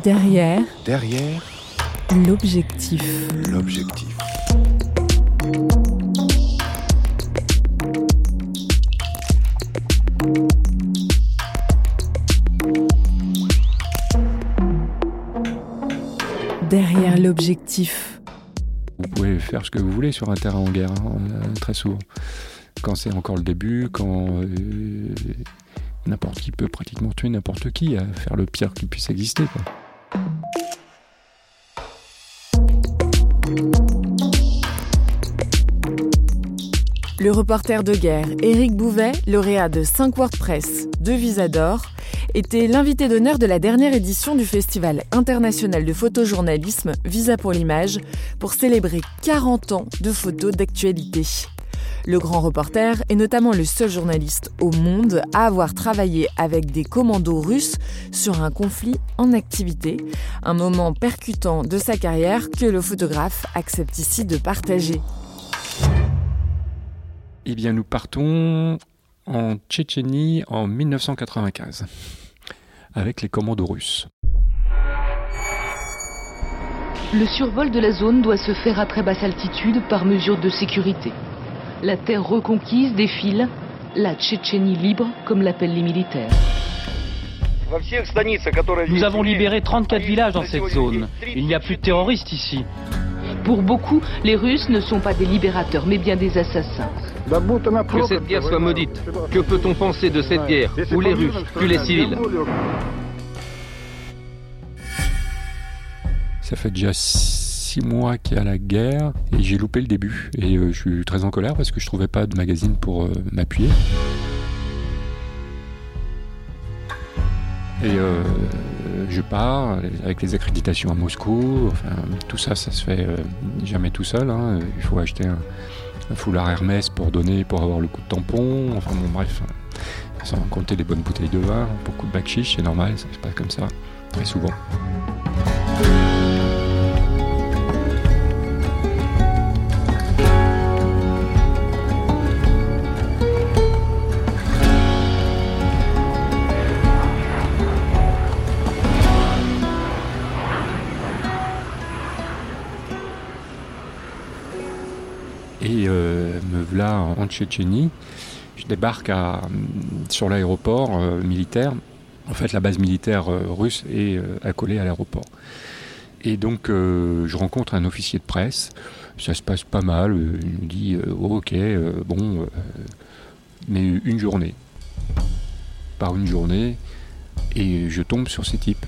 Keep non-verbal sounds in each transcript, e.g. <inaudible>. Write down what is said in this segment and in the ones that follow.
Derrière. Derrière. L'objectif. L'objectif. Derrière l'objectif. Vous pouvez faire ce que vous voulez sur un terrain en guerre, hein, très souvent. Quand c'est encore le début, quand euh, n'importe qui peut pratiquement tuer n'importe qui, à faire le pire qui puisse exister. Quoi. Le reporter de guerre Éric Bouvet, lauréat de 5 WordPress, 2 Visa d'or, était l'invité d'honneur de la dernière édition du Festival international de photojournalisme Visa pour l'image pour célébrer 40 ans de photos d'actualité. Le grand reporter est notamment le seul journaliste au monde à avoir travaillé avec des commandos russes sur un conflit en activité, un moment percutant de sa carrière que le photographe accepte ici de partager. Eh bien, nous partons en Tchétchénie en 1995 avec les commandos russes. Le survol de la zone doit se faire à très basse altitude par mesure de sécurité. La terre reconquise défile, la Tchétchénie libre, comme l'appellent les militaires. Nous avons libéré 34 villages dans cette zone. Il n'y a plus de terroristes ici. Pour beaucoup, les Russes ne sont pas des libérateurs, mais bien des assassins. Que cette guerre soit maudite. Que peut-on penser de cette guerre où les Russes tuent les civils? Ça fait déjà six mois qu'il y a la guerre et j'ai loupé le début. Et euh, je suis très en colère parce que je trouvais pas de magazine pour euh, m'appuyer. Et euh, je pars avec les accréditations à Moscou. Tout ça, ça se fait jamais tout seul. Hein. Il faut acheter un, foulard Hermès pour donner, pour avoir le coup de tampon. Enfin bon, bref, sans compter les bonnes bouteilles de vin, beaucoup de chiche, c'est normal, ça se passe comme ça, très souvent. Et euh, me voilà en Tchétchénie. Je débarque sur l'aéroport euh, militaire. En fait, la base militaire euh, russe est accolée à l'aéroport. Et donc, je rencontre un officier de presse. Ça se passe pas mal. Il me dit oh, Ok, bon, mais une journée. Par une journée. Et je tombe sur ces types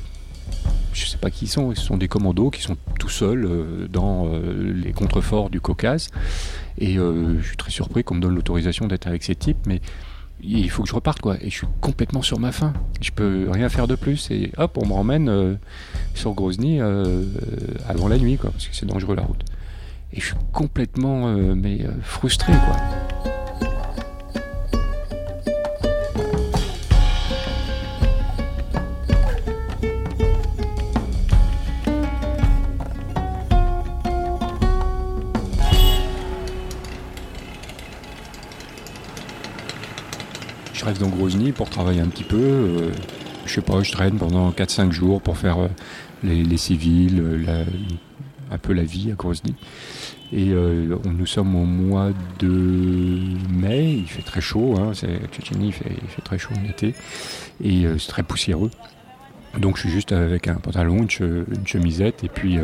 je ne sais pas qui ils sont, ce sont des commandos qui sont tout seuls dans les contreforts du Caucase. Et euh, je suis très surpris qu'on me donne l'autorisation d'être avec ces types, mais il faut que je reparte quoi. Et je suis complètement sur ma faim. Je peux rien faire de plus. Et hop, on me ramène euh, sur Grozny euh, avant la nuit quoi, parce que c'est dangereux la route. Et je suis complètement euh, mais frustré quoi. Je reste dans Grozny pour travailler un petit peu. Euh, je sais pas, je traîne pendant 4-5 jours pour faire euh, les, civils, euh, un peu la vie à Grozny. Et nous sommes au mois de mai, il fait très chaud, hein, Tchétchénie, il fait, très chaud en été, et c'est très poussiéreux. Donc je suis juste avec un pantalon, une, chemisette, et puis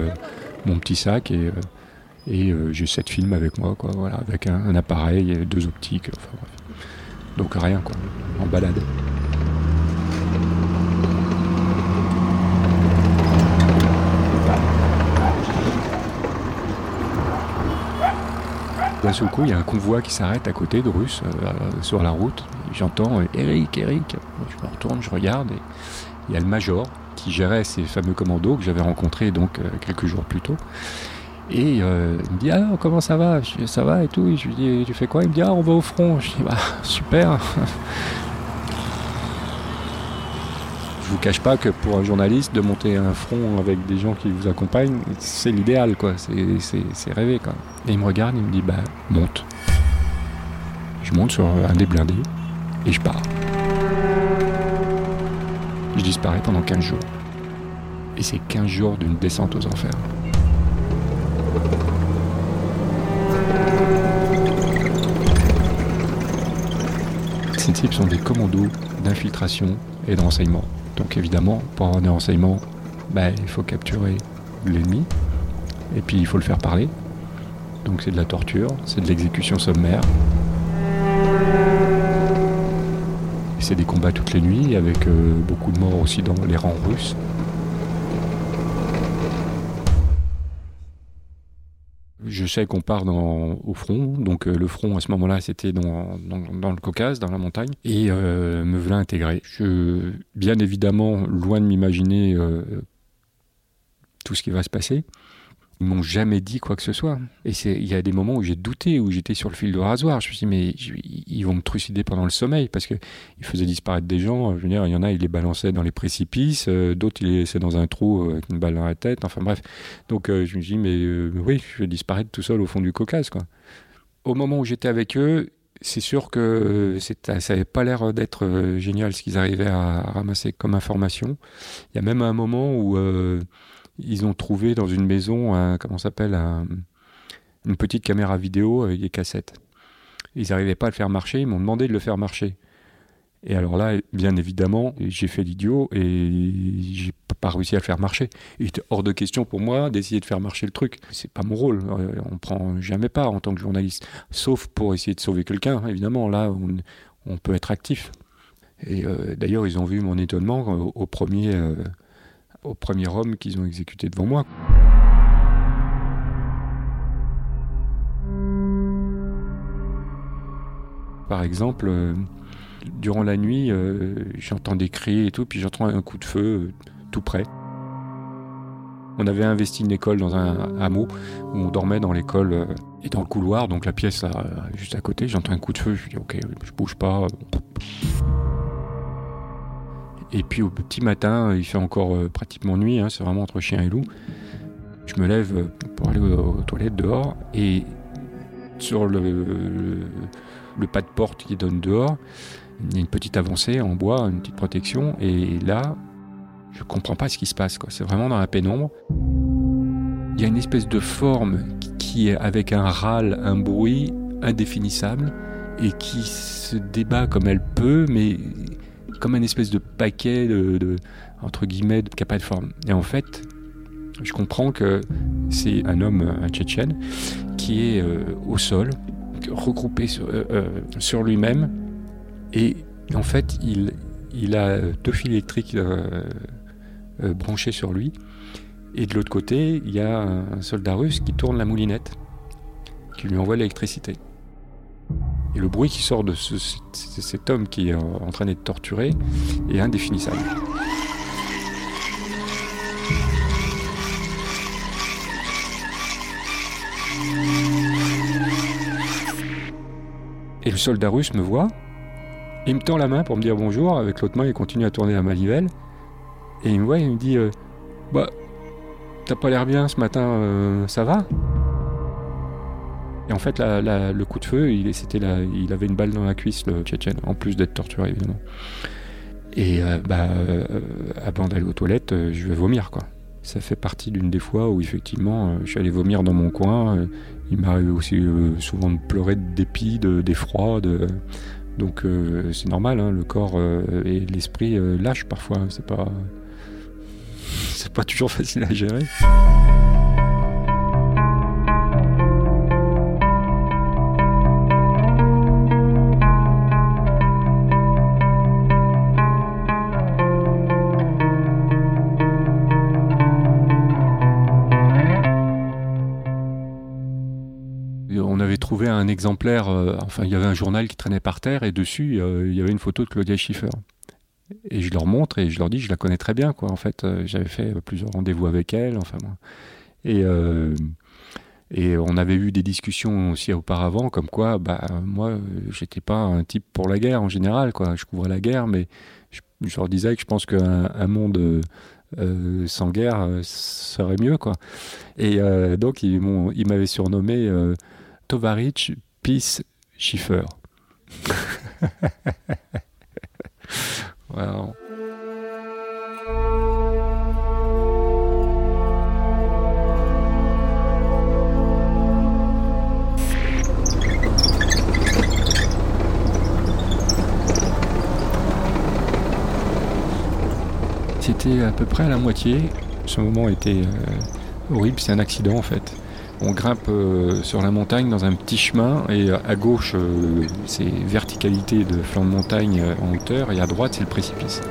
mon petit sac, et, j'ai sept films avec moi, voilà, avec un, un appareil, deux optiques, enfin bref. Donc rien quoi, en balade. D'un seul coup, il y a un convoi qui s'arrête à côté de Russe, euh, sur la route. J'entends euh, Eric, Eric. Je me retourne, je regarde, et il y a le major qui gérait ces fameux commandos que j'avais rencontrés donc euh, quelques jours plus tôt. Et euh, il me dit Ah, comment ça va? Je dis Ça va et tout. je lui dis Tu fais quoi? Il me dit Ah, on va au front. Je dis Bah, <laughs> super. je vous cache pas que pour un journaliste, de monter un front avec des gens qui vous accompagnent, c'est l'idéal, quoi. C'est rêvé, quoi. Et il me regarde, il me dit Bah, monte. Je monte sur un des blindés et je pars. Je disparais pendant 15 jours. Et c'est 15 jours d'une descente aux enfers. Ces types sont des commandos d'infiltration et de renseignement. Donc évidemment, pour avoir des renseignements, bah, il faut capturer l'ennemi et puis il faut le faire parler. Donc c'est de la torture, c'est de l'exécution sommaire. C'est des combats toutes les nuits avec euh, beaucoup de morts aussi dans les rangs russes. Je sais qu'on part au front, donc euh, le front à ce moment-là c'était dans, le Caucase, dans la montagne, et euh, me voilà intégré. Je, bien évidemment, loin de m'imaginer euh, tout ce qui va se passer, ils m'ont jamais dit quoi que ce soit. Et il y a des moments où j'ai douté, où j'étais sur le fil de rasoir. Je me suis dit, mais ils vont me trucider pendant le sommeil, parce qu'ils faisaient disparaître des gens. Je veux dire, il y en a, ils les balançaient dans les précipices, euh, d'autres, ils les laissaient dans un trou euh, avec une balle dans la tête. Enfin bref. Donc euh, je me suis dit, mais oui, je vais disparaître tout seul au fond du Caucase. Quoi. Au moment où j'étais avec eux, c'est sûr que ça n'avait pas l'air d'être génial ce qu'ils arrivaient à, ramasser comme information. Il y a même un moment où ils ont trouvé dans une maison, un, comment s'appelle, une petite caméra vidéo avec des cassettes. Ils n'arrivaient pas à le faire marcher, ils m'ont demandé de le faire marcher. Et alors là, bien évidemment, j'ai fait l'idiot et j'ai pas réussi à le faire marcher. Il était hors de question pour moi d'essayer de faire marcher le truc. C'est pas mon rôle. Euh, on prend jamais pas en tant que journaliste, sauf pour essayer de sauver quelqu'un. Évidemment, là, on, peut être actif. Et euh, d'ailleurs, ils ont vu mon étonnement au, premier. Euh, au premier homme qu'ils ont exécuté devant moi. Par exemple, euh, durant la nuit, euh, j'entends des cris et tout, puis j'entends un coup de feu euh, tout près. On avait investi une école dans un hameau où on dormait dans l'école et dans le couloir, donc la pièce juste à côté. J'entends un coup de feu, je dis ok, je bouge pas. Et puis au petit matin, il fait encore euh, pratiquement nuit, hein, c'est vraiment entre chien et loup. Je me lève euh, pour aller aux, toilettes dehors et sur le, pas de porte qui donne dehors, il y a une petite avancée en bois, une petite protection, et là, je comprends pas ce qui se passe. C'est vraiment dans la pénombre. Il y a une espèce de forme qui est avec un râle, un bruit indéfinissable, et qui se débat comme elle peut, mais comme un espèce de paquet de, entre guillemets qui n'a pas de forme. Et en fait, je comprends que c'est un homme, un Tchétchène, qui est euh, au sol, regroupé sur, euh, euh, sur lui-même, et en fait, il, il a deux fils électriques branchés sur lui, et de l'autre côté, il y a un soldat russe qui tourne la moulinette, qui lui envoie l'électricité. Et le bruit qui sort de cet homme qui est en train d'être torturé est indéfinissable. Et le soldat russe me voit, il me tend la main pour me dire bonjour, avec l'autre main il continue à tourner la manivelle, et il me voit et il me dit euh, Bah, t'as pas l'air bien ce matin, euh, ça va? Et en fait, le coup de feu, il, c'était la- il avait une balle dans la cuisse, le Tchétchène, en plus d'être torturé évidemment. Et euh, bah, euh, avant d'aller aux toilettes, euh, je vais vomir quoi. Ça fait partie d'une des fois où effectivement euh, je suis allé vomir dans mon coin. euh, il m'arrive aussi euh, souvent de pleurer de dépit, de- d'effroi. De, donc euh, c'est normal, hein, le corps euh, et l'esprit euh, lâchent parfois. hein, C'est pas, c'est pas toujours facile à gérer. Trouvé un exemplaire, euh, enfin il y avait un journal qui traînait par terre et dessus euh, il y avait une photo de Claudia Schiffer. Et je leur montre et je leur dis je la connais très bien quoi. En fait euh, j'avais fait plusieurs rendez-vous avec elle, enfin. Et et on avait eu des discussions aussi auparavant comme quoi bah moi j'étais pas un type pour la guerre en général quoi. Je couvrais la guerre mais je, leur disais que je pense qu'un un monde sans guerre serait mieux quoi. Et donc ils m'ont ils m'avaient surnommé Tovarich Peace Schiffer. <laughs> Voilà. C'était à peu près à la moitié. Ce moment était euh, horrible, c'est un accident en fait. On grimpe euh, sur la montagne dans un petit chemin et à gauche euh, c'est verticalité de flanc de montagne euh, en hauteur et à droite c'est le précipice.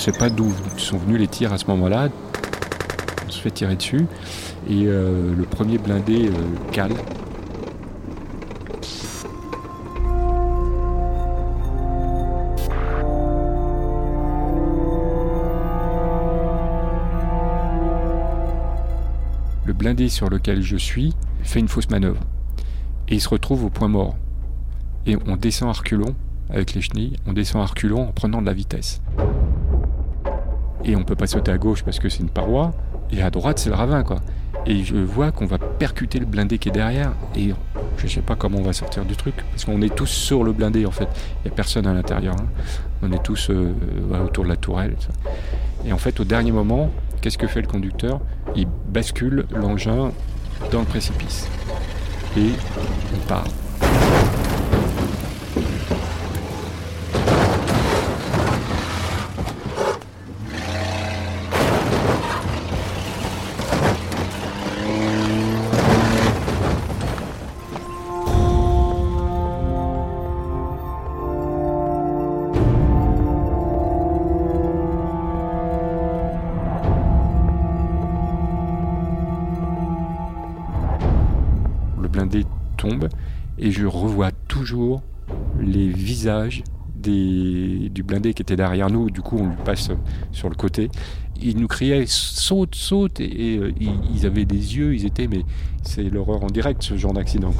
Je ne sais pas d'où sont venus les tirs à ce moment-là. On se fait tirer dessus et euh, le premier blindé euh, cale. Blindé sur lequel je suis fait une fausse manœuvre et il se retrouve au point mort. Et on descend à reculons avec les chenilles, on descend à reculons en prenant de la vitesse. Et on peut pas sauter à gauche parce que c'est une paroi, et à droite c'est le ravin quoi. Et je vois qu'on va percuter le blindé qui est derrière, et je sais pas comment on va sortir du truc, parce qu'on est tous sur le blindé en fait. Il y a personne à l'intérieur. hein. On est tous euh, autour de la tourelle. Et en fait, au dernier moment, qu'est-ce que fait le conducteur? Il bascule l'engin dans le précipice. Et on part. Blindé qui était derrière nous. Du coup, on lui passe sur le côté. Ils nous criaient saute, saute, et, euh, ils, avaient des yeux. Ils étaient, mais c'est l'horreur en direct ce genre d'accident.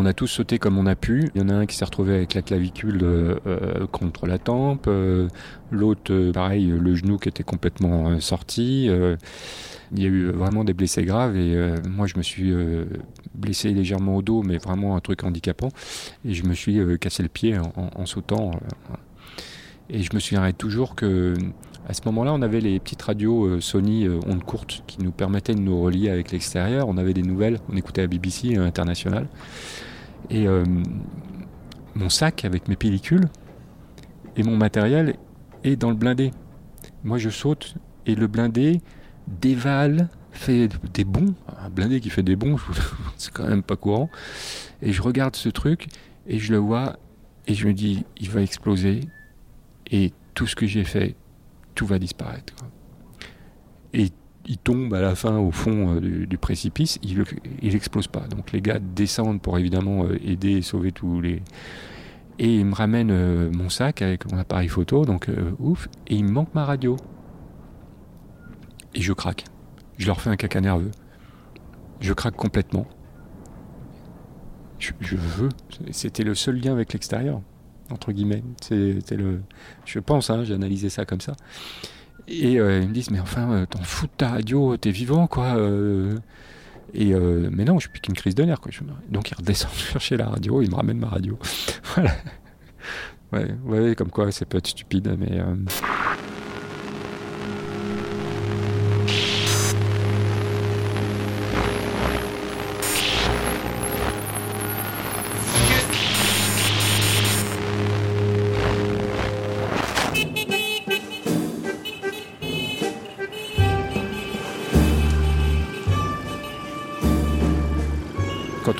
On a tous sauté comme on a pu. Il y en a un qui s'est retrouvé avec la clavicule euh, euh, contre la tempe, euh, l'autre, pareil, le genou qui était complètement sorti. il y a eu vraiment des blessés graves et moi je me suis blessé légèrement au dos, mais vraiment un truc handicapant. Et je me suis cassé le pied en, sautant. et je me souviendrai toujours que à ce moment-là, on avait les petites radios Sony ondes courtes qui nous permettaient de nous relier avec l'extérieur. On avait des nouvelles, on écoutait la BBC internationale. Et euh, mon sac avec mes pellicules et mon matériel est dans le blindé. Moi, je saute et le blindé dévale fait des bons, un blindé qui fait des bons, <laughs> c'est quand même pas courant. Et je regarde ce truc et je le vois et je me dis, il va exploser et tout ce que j'ai fait, tout va disparaître. Il tombe à la fin au fond euh, du, précipice, il, il explose pas. Donc les gars descendent pour évidemment euh, aider et sauver tous les. Et ils me ramènent euh, mon sac avec mon appareil photo, donc ouf, et il me manque ma radio. Et je craque. Je leur fais un caca nerveux. Je craque complètement. Je, je veux. C'était le seul lien avec l'extérieur, entre guillemets. C'était le. Je pense, hein, j'ai analysé ça comme ça. Et euh, ils me disent, mais enfin, euh, t'en fous de ta radio, t'es vivant, quoi. Euh. et mais non, je suis plus qu'une crise de nerfs, quoi. Donc ils redescendent <laughs> chercher la radio, ils me ramènent ma radio. <laughs> voilà. Ouais, comme quoi, c'est peut être stupide, mais.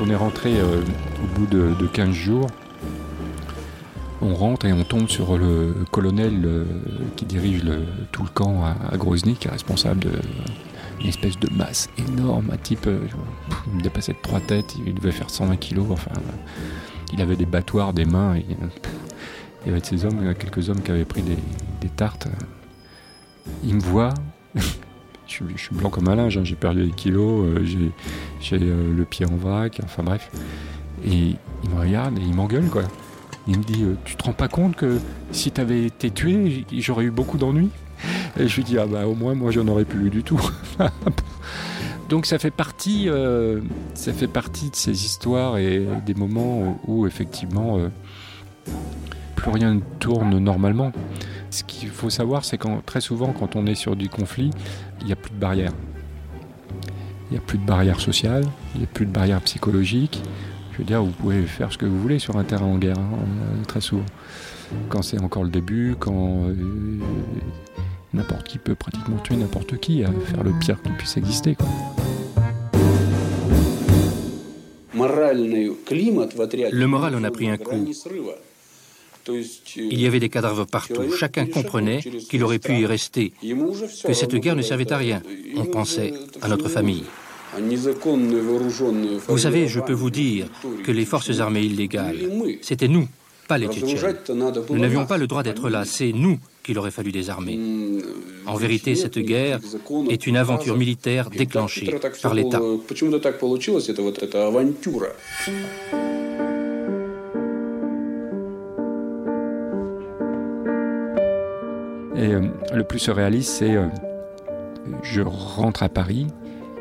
On est rentré euh, au bout de, 15 jours, on rentre et on tombe sur le colonel euh, qui dirige tout le camp à, Grozny, qui est responsable d'une espèce de masse énorme, un type, euh, il dépassait de trois têtes, il devait faire 120 kilos, enfin, il avait des battoirs, des mains, il y avait hommes, quelques hommes qui avaient pris des tartes. Il me voit, je, suis blanc comme un linge, hein. j'ai perdu des kilos, euh, j'ai euh, le pied en vrac, enfin bref. Et il me regarde et il m'engueule quoi. Il me dit, euh, tu te rends pas compte que si tu avais été tué, j'aurais eu beaucoup d'ennuis? Et je lui dis, ah bah au moins moi j'en aurais plus eu du tout. <laughs> Donc ça fait partie, ça fait partie de ces histoires et des moments où, effectivement plus rien ne tourne normalement. Ce qu'il faut savoir, c'est que très souvent, quand on est sur du conflit, il n'y a plus de barrières. Il n'y a plus de barrières sociales, il n'y a plus de barrières psychologiques. Je veux dire, vous pouvez faire ce que vous voulez sur un terrain en guerre, hein, euh, très souvent. Quand c'est encore le début, quand euh, n'importe qui peut pratiquement tuer n'importe qui, à faire le pire qui puisse exister. Le moral en a pris un coup. Il y avait des cadavres partout. Chacun comprenait qu'il aurait pu y rester, que cette guerre ne servait à rien. On pensait à notre famille. Vous savez, je peux vous dire que les forces armées illégales, c'était nous, pas les Tchétchènes. Nous n'avions pas le droit d'être là, c'est nous qu'il aurait fallu désarmer. En vérité, cette guerre est une aventure militaire déclenchée par l'État. Et euh, le plus surréaliste, c'est euh, je rentre à Paris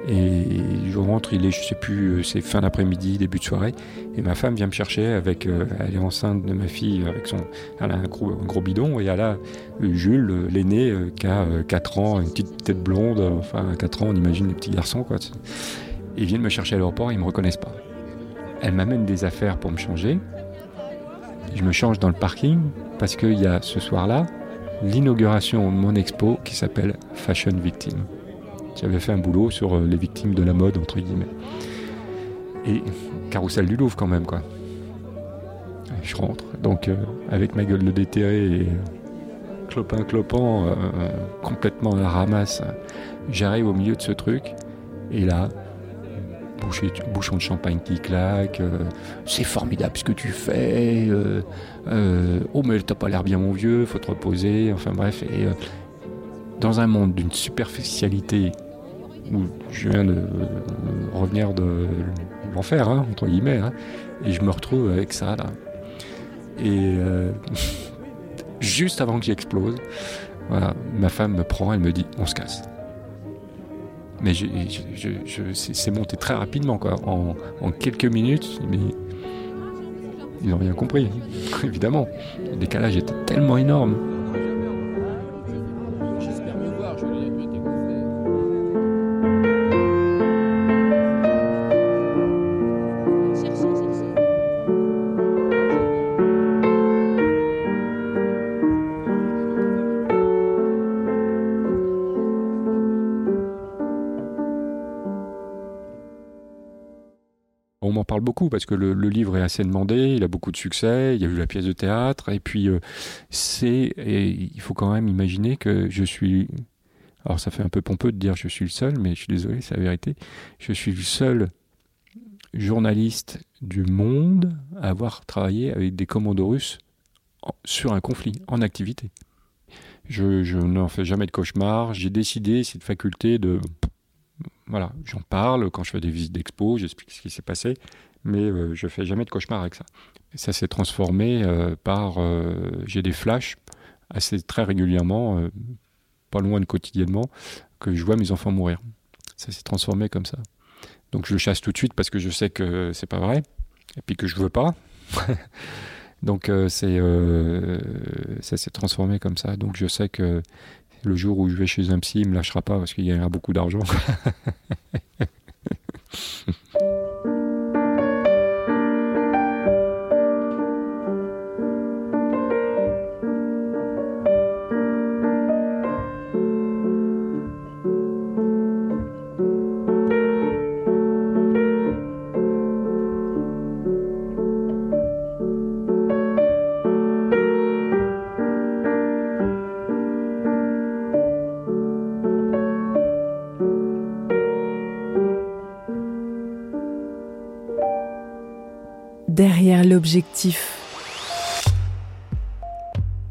et je rentre, il est, je sais plus, euh, c'est fin d'après-midi, début de soirée, et ma femme vient me chercher avec, elle est enceinte de ma fille avec son, elle a un gros, gros bidon et elle a Jules, l'aîné, qui a 4 ans, une petite tête blonde, enfin à 4 ans, on imagine les petits garçons quoi. Ils viennent me chercher à l'aéroport, ils me reconnaissent pas. Elle m'amène des affaires pour me changer. Je me change dans le parking parce qu'il y a ce soir-là l'inauguration de mon expo qui s'appelle Fashion Victim. J'avais fait un boulot sur euh, les victimes de la mode, entre guillemets. Et carrousel du Louvre quand même, quoi. je rentre, donc euh, avec ma gueule de déterré et clopin clopant, euh, complètement à la ramasse, j'arrive au milieu de ce truc, et là, bouchon de champagne qui claque, euh, c'est formidable ce que tu fais, euh, euh, oh mais t'as pas l'air bien mon vieux, faut te reposer, enfin bref, et dans un monde d'une superficialité où je viens de revenir de l'enfer, hein, entre guillemets, hein, et je me retrouve avec ça là. Et <laughs> juste avant que j'explose, voilà, ma femme me prend, elle me dit on se casse. Mais c'est monté très rapidement, quoi. En, en quelques minutes, mais ils n'ont rien compris, <laughs> évidemment. Le décalage était tellement énorme. Beaucoup parce que le, livre est assez demandé, il a beaucoup de succès, il y a eu la pièce de théâtre, et puis euh, c'est, il faut quand même imaginer que je suis, alors ça fait un peu pompeux de dire je suis le seul, mais je suis désolé, c'est la vérité, je suis le seul journaliste du monde à avoir travaillé avec des commandos russes sur un conflit, en activité. Je, je n'en fais jamais de cauchemar, j'ai décidé cette faculté de voilà, j'en parle quand je fais des visites d'expo, j'explique ce qui s'est passé, mais euh, je fais jamais de cauchemar avec ça. ça s'est transformé euh, par. Euh, j'ai des flashs assez très régulièrement, pas loin de quotidiennement, que je vois mes enfants mourir. Ça s'est transformé comme ça. Donc je le chasse tout de suite parce que je sais que c'est pas vrai, et puis que je veux pas. <laughs> Donc c'est ça s'est transformé comme ça. Donc je sais que le jour où je vais chez un psy, il me lâchera pas parce qu'il y a beaucoup d'argent. <laughs>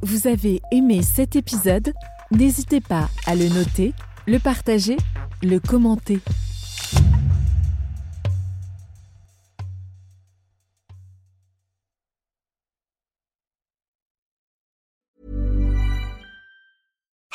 Vous avez aimé cet épisode? N'hésitez pas à le noter, le partager, le commenter.